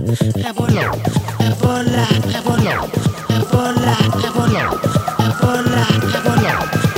Ebola, Ebola, Ebola, Ebola, Ebola, Ebola.